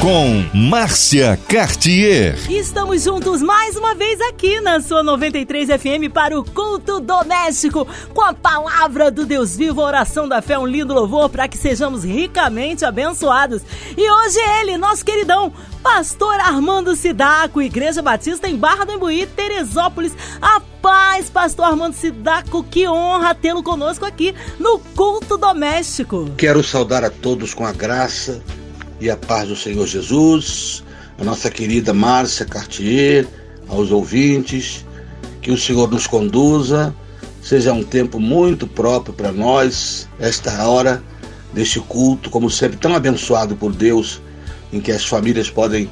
Com Márcia Cartier. Estamos juntos mais uma vez aqui na sua 93 FM para o culto doméstico, com a palavra do Deus vivo, a oração da fé, um lindo louvor para que sejamos ricamente abençoados. E hoje ele, nosso queridão, Pastor Armando Sidaco, Igreja Batista em Barra do Imbuí, Teresópolis. A paz, Pastor Armando Sidaco, que honra tê-lo conosco aqui no culto doméstico. Quero saudar a todos com a graça e a paz do Senhor Jesus, a nossa querida Márcia Cartier, aos ouvintes, que o Senhor nos conduza, seja um tempo muito próprio para nós, esta hora deste culto, como sempre, tão abençoado por Deus, em que as famílias podem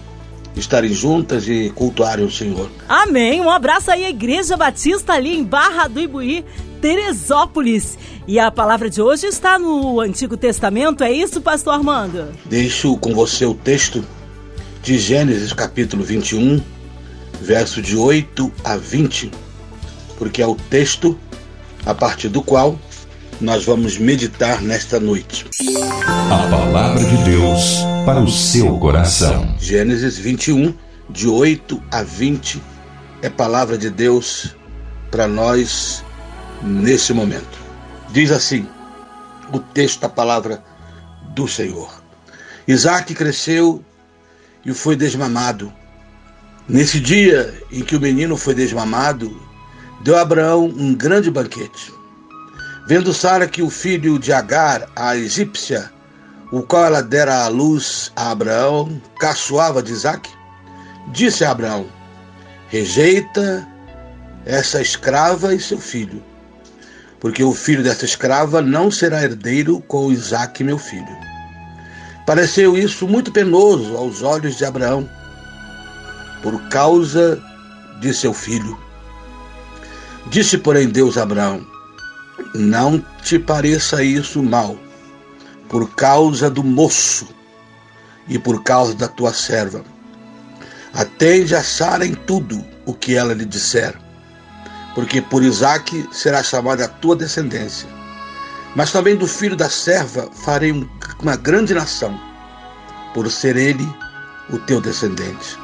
estarem juntas e cultuarem o Senhor. Amém. Um abraço aí à Igreja Batista ali em Barra do Ibuí, Teresópolis. E a palavra de hoje está no Antigo Testamento, é isso, pastor Armando? Deixo com você o texto de Gênesis capítulo 21, verso de 8 a 20, porque é o texto a partir do qual nós vamos meditar nesta noite. A palavra de Deus para o seu coração. Gênesis 21, de 8 a 20, é palavra de Deus para nós nesse momento. Diz assim o texto da palavra do Senhor. Isaac cresceu e foi desmamado. Nesse dia em que o menino foi desmamado, deu a Abraão um grande banquete. Vendo Sara que o filho de Agar, a egípcia, o qual ela dera à luz a Abraão, caçoava de Isaac, disse a Abraão: Rejeita essa escrava e seu filho, porque o filho dessa escrava não será herdeiro com Isaac, meu filho. Pareceu isso muito penoso aos olhos de Abraão, por causa de seu filho. Disse, porém, Deus a Abraão: Não te pareça isso mal, por causa do moço e por causa da tua serva. Atende a Sara em tudo o que ela lhe disser porque por Isaque será chamada a tua descendência. Mas também do filho da serva farei uma grande nação, por ser ele o teu descendente.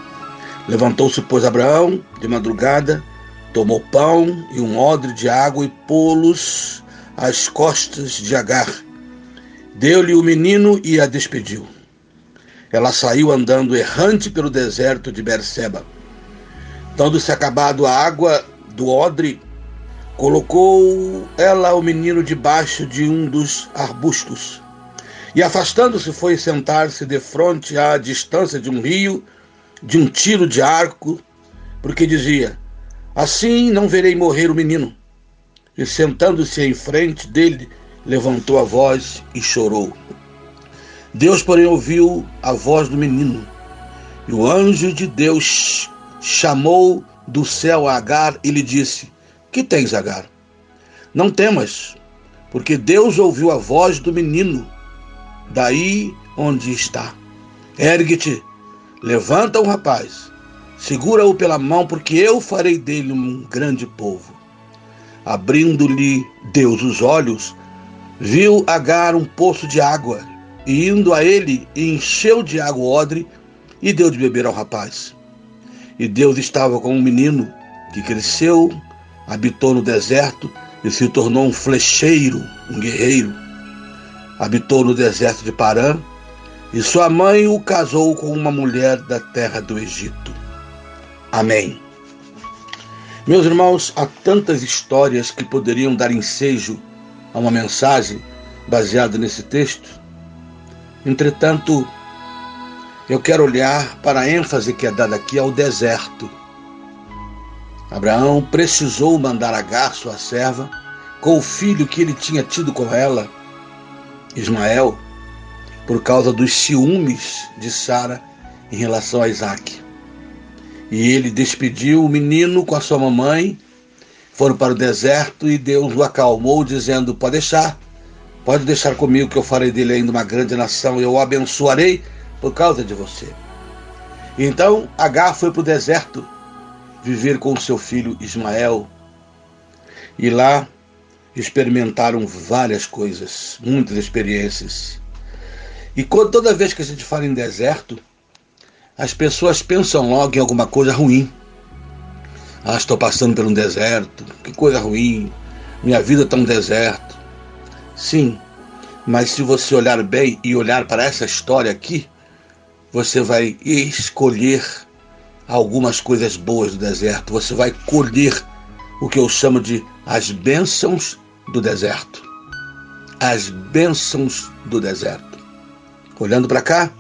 Levantou-se, pois, Abraão de madrugada, tomou pão e um odre de água e pô-los às costas de Agar. Deu-lhe o menino e a despediu. Ela saiu andando errante pelo deserto de Berseba. Tendo-se acabado a água, do odre, colocou ela o menino debaixo de um dos arbustos. E afastando-se, foi sentar-se de frente à distância de um rio, de um tiro de arco, porque dizia: Assim não verei morrer o menino. E sentando-se em frente dele, levantou a voz e chorou. Deus, porém, ouviu a voz do menino. E o anjo de Deus chamou do céu a Agar e lhe disse: Que tens, Agar? Não temas, porque Deus ouviu a voz do menino, daí onde está. Ergue-te, levanta o rapaz, segura-o pela mão, porque eu farei dele um grande povo. Abrindo-lhe Deus os olhos, viu Agar um poço de água, e indo a ele, encheu de água o odre e deu de beber ao rapaz. E Deus estava com um menino que cresceu, habitou no deserto e se tornou um flecheiro, um guerreiro. Habitou no deserto de Parã e sua mãe o casou com uma mulher da terra do Egito. Amém. Meus irmãos, há tantas histórias que poderiam dar ensejo a uma mensagem baseada nesse texto. Entretanto, eu quero olhar para a ênfase que é dada aqui ao deserto. Abraão precisou mandar Agar, sua serva, com o filho que ele tinha tido com ela, Ismael, por causa dos ciúmes de Sara em relação a Isaac. E ele despediu o menino com a sua mamãe, foram para o deserto e Deus o acalmou, dizendo: Pode deixar, pode deixar comigo que eu farei dele ainda uma grande nação, eu o abençoarei por causa de você. Então Agar foi para o deserto viver com seu filho Ismael. E lá experimentaram várias coisas, muitas experiências. E toda vez que a gente fala em deserto, as pessoas pensam logo em alguma coisa ruim. Ah, estou passando por um deserto, que coisa ruim, minha vida está um deserto. Sim, mas se você olhar bem e olhar para essa história aqui, você vai escolher algumas coisas boas do deserto, você vai colher o que eu chamo de as bênçãos do deserto. As bênçãos do deserto. Olhando para cá,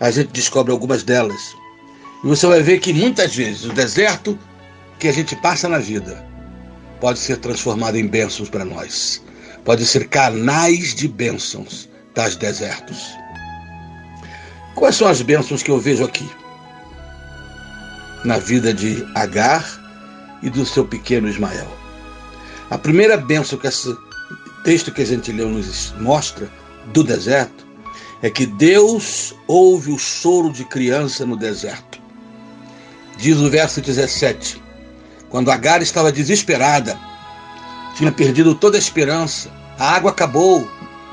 a gente descobre algumas delas. E você vai ver que muitas vezes o deserto que a gente passa na vida pode ser transformado em bênçãos para nós. Pode ser canais de bênçãos das desertos. Quais são as bênçãos que eu vejo aqui? Na vida de Agar e do seu pequeno Ismael. A primeira bênção que esse texto que a gente leu nos mostra do deserto é que Deus ouve o choro de criança no deserto. Diz o verso 17: Quando Agar estava desesperada, tinha perdido toda a esperança, a água acabou,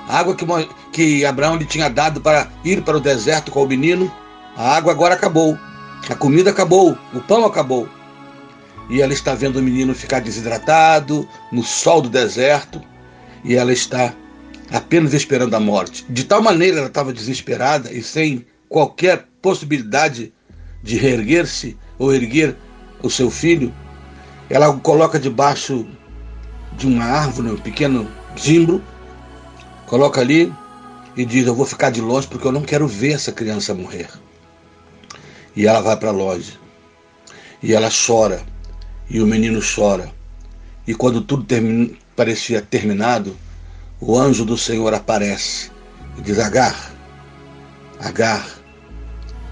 a água que, que Abraão lhe tinha dado para ir para o deserto com o menino, a água agora acabou, a comida acabou, o pão acabou. E ela está vendo o menino ficar desidratado no sol do deserto, e ela está apenas esperando a morte. De tal maneira ela estava desesperada e sem qualquer possibilidade de reerguer-se ou erguer o seu filho, ela o coloca debaixo de uma árvore, um pequeno zimbro, coloca ali e diz: Eu vou ficar de longe porque eu não quero ver essa criança morrer. E ela vai para longe. E ela chora. E o menino chora. E quando tudo parecia terminado, o anjo do Senhor aparece e diz: Agar, Agar,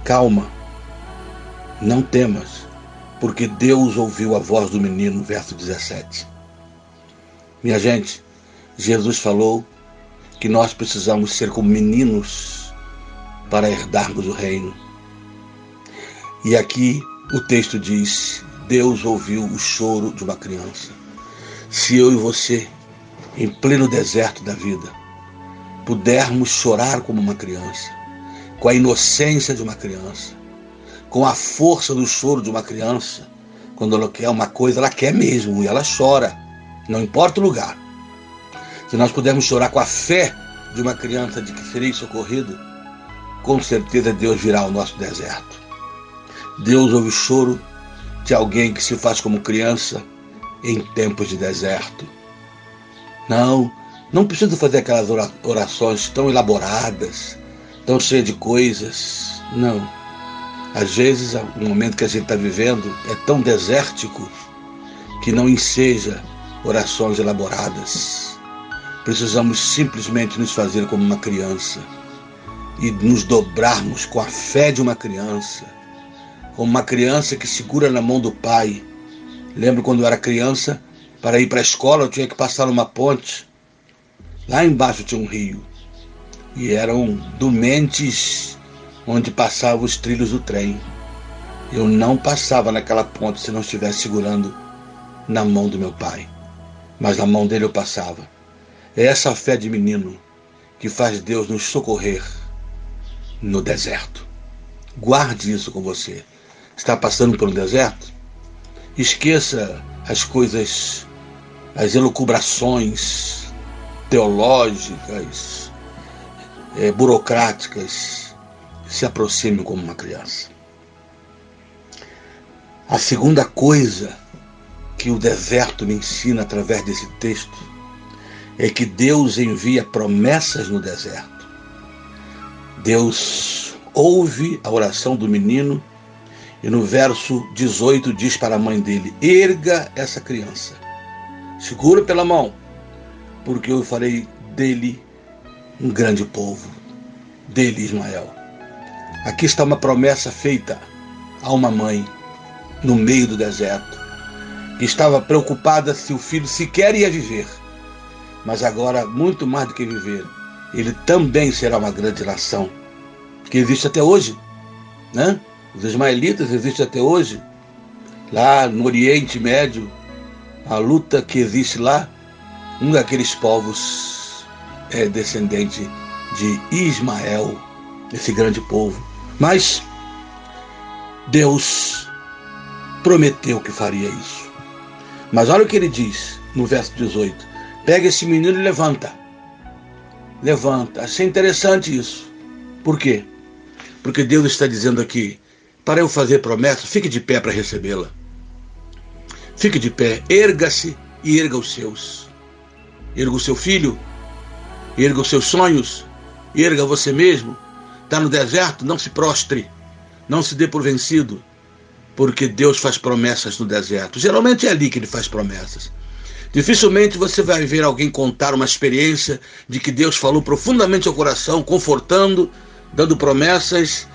calma, não temas, porque Deus ouviu a voz do menino, verso 17. Minha gente, Jesus falou que nós precisamos ser como meninos para herdarmos o reino. E aqui o texto diz: Deus ouviu o choro de uma criança. Se eu e você em pleno deserto da vida, pudermos chorar como uma criança, com a inocência de uma criança, com a força do choro de uma criança, quando ela quer uma coisa, ela quer mesmo e ela chora, não importa o lugar. Se nós pudermos chorar com a fé de uma criança de que serei socorrido, com certeza Deus virá ao nosso deserto. Deus ouve o choro de alguém que se faz como criança em tempos de deserto. Não, não precisa fazer aquelas orações tão elaboradas, tão cheias de coisas. Não. Às vezes, o momento que a gente está vivendo é tão desértico que não enseja orações elaboradas. Precisamos simplesmente nos fazer como uma criança e nos dobrarmos com a fé de uma criança, como uma criança que segura na mão do pai. Lembro quando eu era criança, para ir para a escola, eu tinha que passar uma ponte. Lá embaixo tinha um rio. E eram domentes onde passavam os trilhos do trem. Eu não passava naquela ponte se não estivesse segurando na mão do meu pai. Mas na mão dele eu passava. É essa fé de menino que faz Deus nos socorrer no deserto. Guarde isso com você. Está passando por um deserto? Esqueça as coisas as elucubrações teológicas, é, burocráticas, se aproxime como uma criança. A segunda coisa que o deserto me ensina através desse texto é que Deus envia promessas no deserto. Deus ouve a oração do menino e no verso 18 diz para a mãe dele: erga essa criança segura pela mão, porque eu farei dele um grande povo, dele Ismael. Aqui está uma promessa feita a uma mãe no meio do deserto, que estava preocupada se o filho sequer ia viver, mas agora, muito mais do que viver, ele também será uma grande nação, que existe até hoje, né? Os ismaelitas existem até hoje, lá no Oriente Médio, a luta que existe lá, um daqueles povos é descendente de Ismael, esse grande povo. Mas Deus prometeu que faria isso. Mas olha o que ele diz no verso 18: Pega esse menino e levanta. Levanta. Achei interessante isso. Por quê? Porque Deus está dizendo aqui: para eu fazer promessa, fique de pé para recebê-la. Fique de pé, erga-se e erga os seus. Erga o seu filho, erga os seus sonhos, erga você mesmo. Está no deserto? Não se prostre, não se dê por vencido, porque Deus faz promessas no deserto. Geralmente é ali que ele faz promessas. Dificilmente você vai ver alguém contar uma experiência de que Deus falou profundamente ao coração, confortando, dando promessas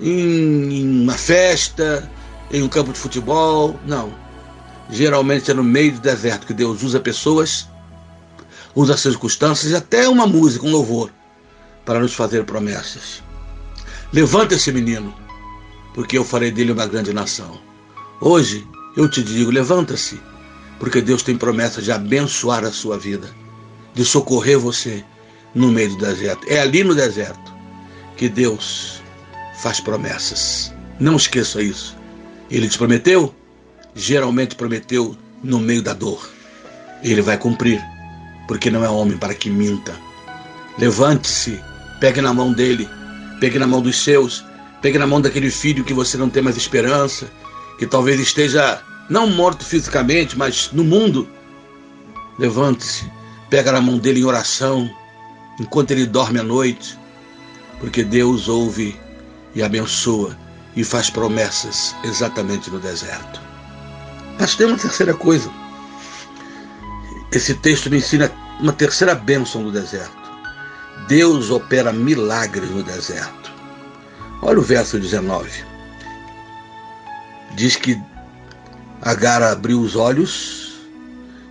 em uma festa, em um campo de futebol. Não. Geralmente é no meio do deserto que Deus usa pessoas, usa circunstâncias e até uma música, um louvor, para nos fazer promessas. Levanta esse menino, porque eu farei dele uma grande nação. Hoje eu te digo: levanta-se, porque Deus tem promessa de abençoar a sua vida, de socorrer você no meio do deserto. É ali no deserto que Deus faz promessas. Não esqueça isso. Ele te prometeu, geralmente prometeu no meio da dor. Ele vai cumprir, porque não é homem para que minta. Levante-se, pegue na mão dele, pegue na mão dos seus, pegue na mão daquele filho que você não tem mais esperança, que talvez esteja não morto fisicamente, mas no mundo. Levante-se, pega na mão dele em oração, enquanto ele dorme à noite, porque Deus ouve e abençoa e faz promessas exatamente no deserto. Mas tem uma terceira coisa. Esse texto me ensina uma terceira bênção do deserto. Deus opera milagres no deserto. Olha o verso 19. Diz que Agar abriu os olhos,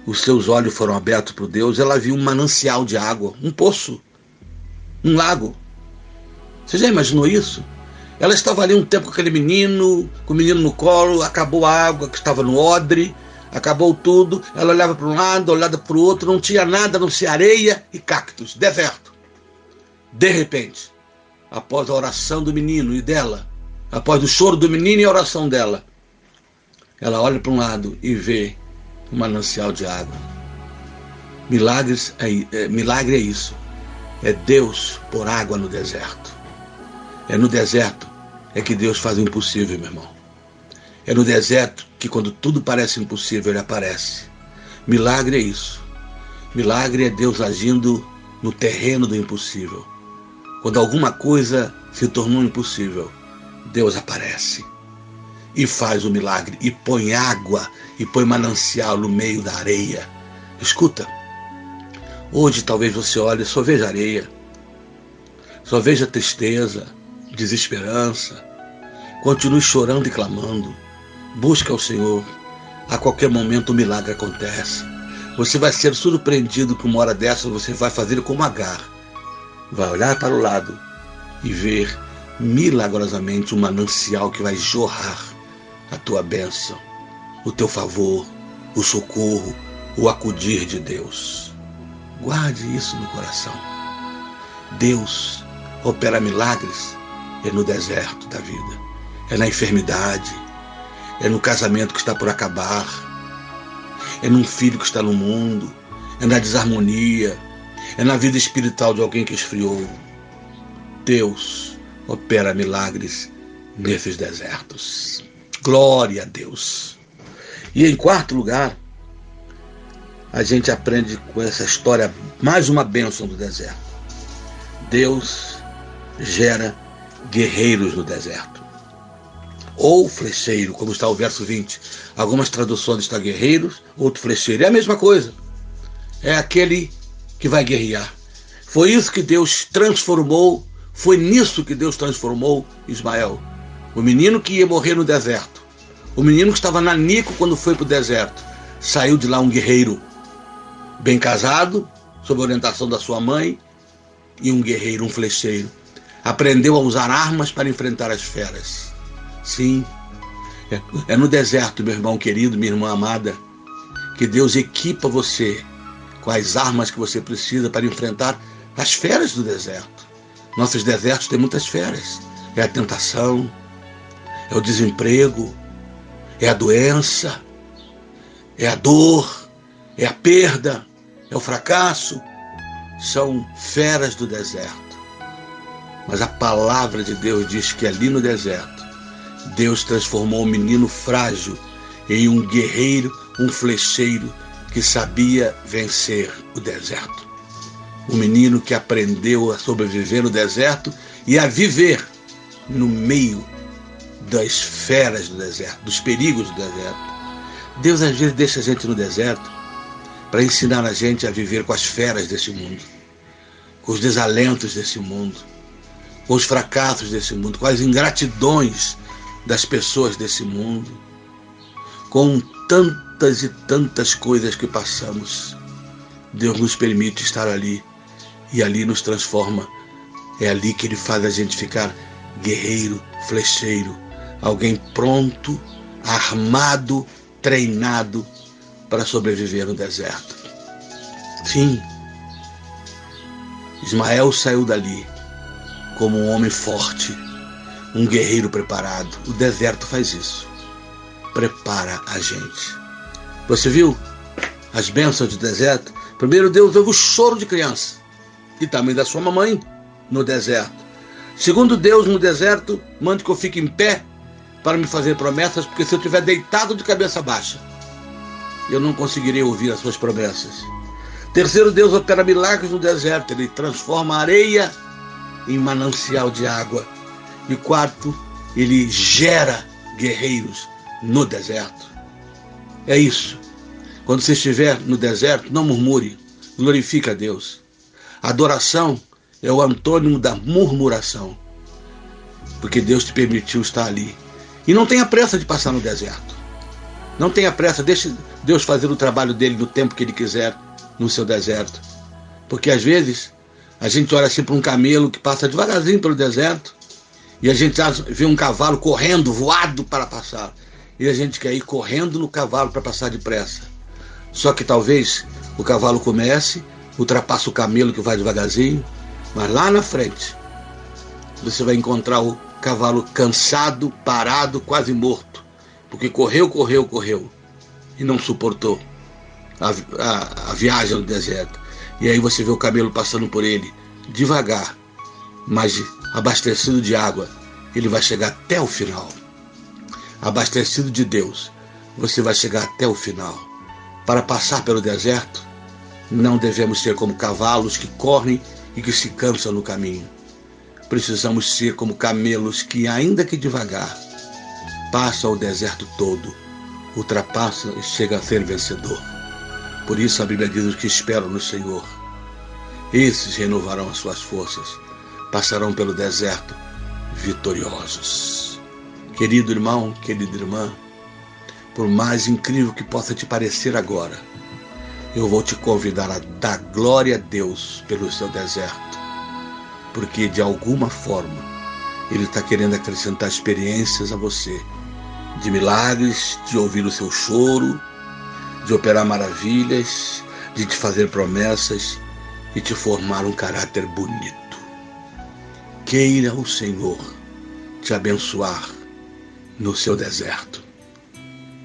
os seus olhos foram abertos para Deus, ela viu um manancial de água, um poço, um lago. Você já imaginou isso? Ela estava ali um tempo com aquele menino, com o menino no colo, acabou a água que estava no odre, acabou tudo. Ela olhava para um lado, olhava para o outro, não tinha nada, não tinha areia e cactos, deserto. De repente, após a oração do menino e dela, após o choro do menino e a oração dela, ela olha para um lado e vê um manancial de água. Milagres é, é, milagre é isso. É Deus por água no deserto. É no deserto é que Deus faz o impossível, meu irmão. É no deserto que quando tudo parece impossível, ele aparece. Milagre é isso. Milagre é Deus agindo no terreno do impossível. Quando alguma coisa se tornou impossível, Deus aparece e faz o milagre e põe água e põe manancial no meio da areia. Escuta, hoje talvez você olhe e só veja areia, só veja tristeza, desesperança. Continue chorando e clamando. Busque ao Senhor. A qualquer momento o um milagre acontece. Você vai ser surpreendido que uma hora dessa você vai fazer como Agar. Vai olhar para o lado e ver milagrosamente um manancial que vai jorrar a tua bênção, o teu favor, o socorro, o acudir de Deus. Guarde isso no coração. Deus opera milagres é no deserto da vida, é na enfermidade, é no casamento que está por acabar, é num filho que está no mundo, é na desarmonia, é na vida espiritual de alguém que esfriou. Deus opera milagres nesses desertos. Glória a Deus. E em quarto lugar, a gente aprende com essa história mais uma bênção do deserto. Deus gera guerreiros no deserto. Ou flecheiro, como está o verso 20. Algumas traduções está guerreiros, outro flecheiro. É a mesma coisa. É aquele que vai guerrear. Foi isso que Deus transformou, foi nisso que Deus transformou Ismael. O menino que ia morrer no deserto. O menino que estava na Nico quando foi para o deserto. Saiu de lá um guerreiro, bem casado, sob orientação da sua mãe, e um guerreiro, um flecheiro aprendeu a usar armas para enfrentar as feras. Sim, É, é no deserto, meu irmão querido, minha irmã amada, que Deus equipa você com as armas que você precisa para enfrentar as feras do deserto. Nossos desertos têm muitas feras. É a tentação, é o desemprego, é a doença, é a dor, é a perda, é o fracasso. São feras do deserto. Mas a palavra de Deus diz que ali no deserto, Deus transformou um menino frágil em um guerreiro, um flecheiro que sabia vencer o deserto. Um menino que aprendeu a sobreviver no deserto e a viver no meio das feras do deserto, dos perigos do deserto. Deus às vezes deixa a gente no deserto para ensinar a gente a viver com as feras desse mundo, com os desalentos desse mundo com os fracassos desse mundo, com as ingratidões das pessoas desse mundo, com tantas e tantas coisas que passamos. Deus nos permite estar ali e ali nos transforma. É ali que Ele faz a gente ficar guerreiro, flecheiro, alguém pronto, armado, treinado para sobreviver no deserto. Sim, Ismael saiu dali como um homem forte, um guerreiro preparado. O deserto faz isso. Prepara a gente. Você viu as bênçãos do deserto? Primeiro, Deus ouve o choro de criança e também da sua mamãe no deserto. Segundo Deus, no deserto, mande que eu fique em pé para me fazer promessas, porque se eu estiver deitado de cabeça baixa, eu não conseguirei ouvir as suas promessas. Terceiro, Deus opera milagres no deserto, ele transforma areia em manancial de água. E quarto, ele gera guerreiros no deserto. É isso. Quando você estiver no deserto, não murmure, glorifique a Deus. Adoração é o antônimo da murmuração, porque Deus te permitiu estar ali. E não tenha pressa de passar no deserto. Não tenha pressa, deixe Deus fazer o trabalho dele no tempo que ele quiser no seu deserto. Porque às vezes a gente olha assim para um camelo que passa devagarzinho pelo deserto e a gente vê um cavalo correndo, voado para passar. E a gente quer ir correndo no cavalo para passar depressa. Só que talvez o cavalo comece, ultrapassa o camelo que vai devagarzinho, mas lá na frente você vai encontrar o cavalo cansado, parado, quase morto, porque correu, correu, correu e não suportou a, a, a viagem no deserto. E aí você vê o camelo passando por ele, devagar, mas abastecido de água, ele vai chegar até o final. Abastecido de Deus, você vai chegar até o final. Para passar pelo deserto, não devemos ser como cavalos que correm e que se cansam no caminho. Precisamos ser como camelos que, ainda que devagar, passam o deserto todo, ultrapassam e chegam a ser vencedor. Por isso a Bíblia diz: que esperam no Senhor, esses renovarão as suas forças, passarão pelo deserto vitoriosos. Querido irmão, querida irmã, por mais incrível que possa te parecer agora, eu vou te convidar a dar glória a Deus pelo seu deserto, porque de alguma forma Ele está querendo acrescentar experiências a você, de milagres, de ouvir o seu choro, de operar maravilhas, de te fazer promessas e te formar um caráter bonito. Queira o Senhor te abençoar no seu deserto.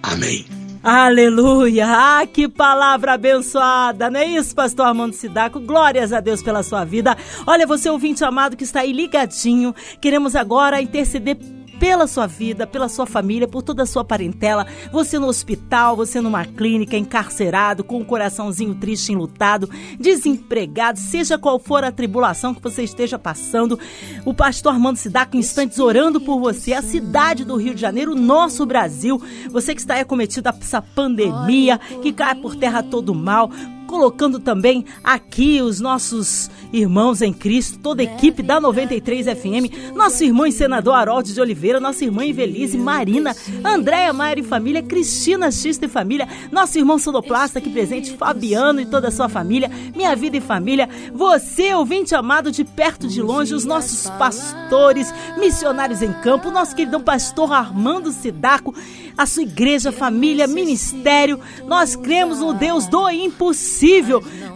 Amém. Aleluia! Ah, que palavra abençoada, não é isso, pastor Armando Sidaco? Glórias a Deus pela sua vida. Olha, você ouvinte amado que está aí ligadinho, queremos agora interceder pela sua vida, pela sua família, por toda a sua parentela. Você no hospital, você numa clínica, encarcerado, com um coraçãozinho triste, enlutado, desempregado, seja qual for a tribulação que você esteja passando. O pastor Armando se dá instantes orando por você, a cidade do Rio de Janeiro, o nosso Brasil. Você que está acometido a essa pandemia, que cai por terra todo mal colocando também aqui os nossos irmãos em Cristo, toda a equipe da 93 FM, nosso irmão e senador Harold de Oliveira, nossa irmã Evelise Marina, Andréia Maier e família, Cristina Xista e família, nosso irmão sonoplasta aqui presente, Fabiano e toda a sua família, minha vida e família, você, ouvinte amado de perto de longe, os nossos pastores, missionários em campo, nosso queridão pastor Armando Sidaco, a sua igreja, família, ministério. Nós cremos no Deus do impossível,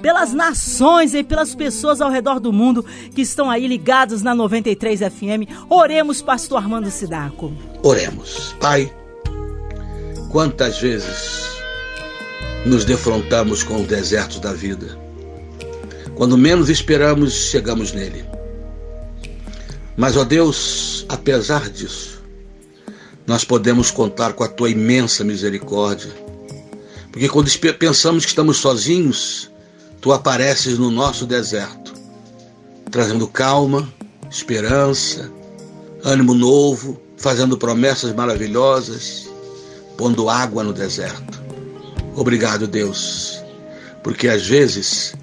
pelas nações e pelas pessoas ao redor do mundo que estão aí ligados na 93 FM. Oremos, pastor Armando Sidaco. Oremos. Pai, quantas vezes nos defrontamos com os desertos da vida? Quando menos esperamos, chegamos nele. Mas, ó Deus, apesar disso, nós podemos contar com a tua imensa misericórdia. Porque quando pensamos que estamos sozinhos, tu apareces no nosso deserto, trazendo calma, esperança, ânimo novo, fazendo promessas maravilhosas, pondo água no deserto. Obrigado, Deus, porque às vezes,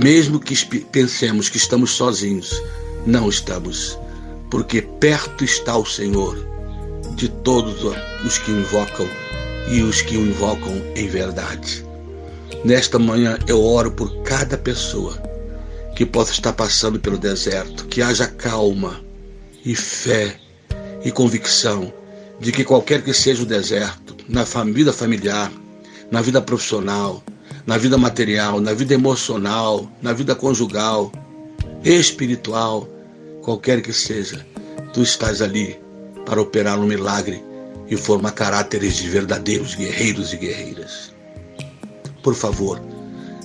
mesmo que pensemos que estamos sozinhos, não estamos, porque perto está o Senhor de todos os que invocam e os que o invocam em verdade. Nesta manhã eu oro por cada pessoa que possa estar passando pelo deserto, que haja calma e fé e convicção de que qualquer que seja o deserto, na vida familiar, na vida profissional, na vida material, na vida emocional, na vida conjugal, espiritual, qualquer que seja, tu estás ali para operar um milagre e formar caráteres de verdadeiros guerreiros e guerreiras. Por favor,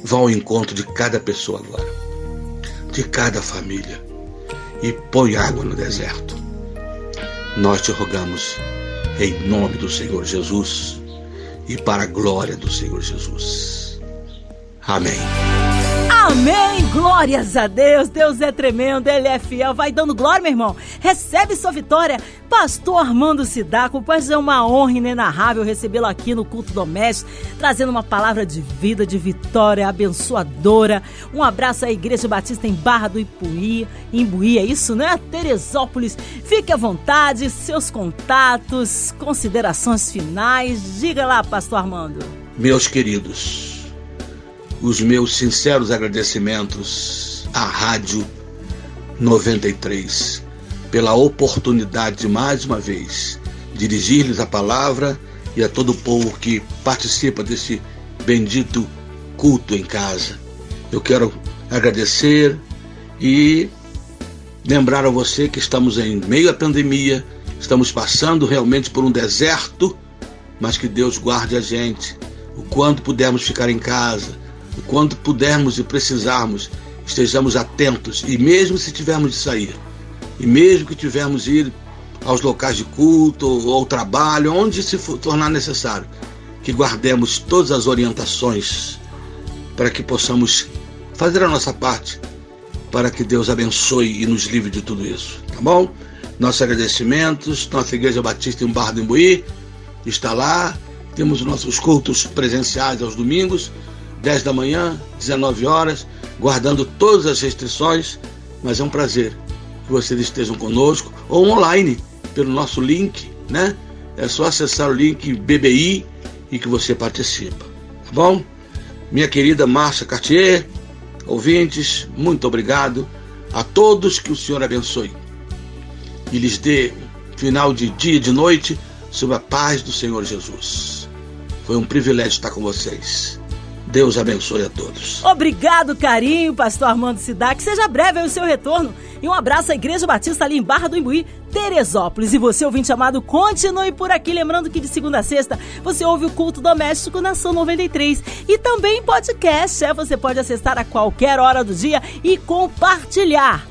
vá ao encontro de cada pessoa agora, de cada família, e põe água no deserto. Nós te rogamos, em nome do Senhor Jesus e para a glória do Senhor Jesus. Amém. Amém! Glórias a Deus! Deus é tremendo, Ele é fiel. Vai dando glória, meu irmão. Recebe sua vitória. Pastor Armando Sidaco, pois é uma honra inenarrável recebê-lo aqui no culto doméstico, trazendo uma palavra de vida, de vitória, abençoadora. Um abraço à Igreja Batista em Barra do Ipuí, Imbuí, é isso, né? Teresópolis. Fique à vontade, seus contatos, considerações finais. Diga lá, Pastor Armando. Meus queridos, os meus sinceros agradecimentos à Rádio 93 pela oportunidade de mais uma vez dirigir-lhes a palavra e a todo o povo que participa desse bendito culto em casa. Eu quero agradecer e lembrar a você que estamos em meio à pandemia, estamos passando realmente por um deserto, mas que Deus guarde a gente. O quanto pudermos ficar em casa, quando pudermos e precisarmos, estejamos atentos. E mesmo se tivermos de sair, e mesmo que tivermos de ir aos locais de culto ou ao trabalho, onde se for tornar necessário, que guardemos todas as orientações para que possamos fazer a nossa parte para que Deus abençoe e nos livre de tudo isso, tá bom? Nossos agradecimentos, nossa Igreja Batista em Barra do Imbuí está lá, temos nossos cultos presenciais aos domingos, 10 da manhã, 19 horas, guardando todas as restrições, mas é um prazer que vocês estejam conosco ou online pelo nosso link, né? É só acessar o link BBI e que você participa, tá bom? Minha querida Márcia Cartier, ouvintes, muito obrigado a todos que o Senhor abençoe e lhes dê final de dia e de noite sob a paz do Senhor Jesus. Foi um privilégio estar com vocês. Deus abençoe a todos. Obrigado, carinho, pastor Armando Sidac. Seja breve o seu retorno. E um abraço à Igreja Batista ali em Barra do Imbuí, Teresópolis. E você, ouvinte amado, continue por aqui. Lembrando que de segunda a sexta você ouve o culto doméstico na São 93. E também podcast. É, você pode acessar a qualquer hora do dia e compartilhar.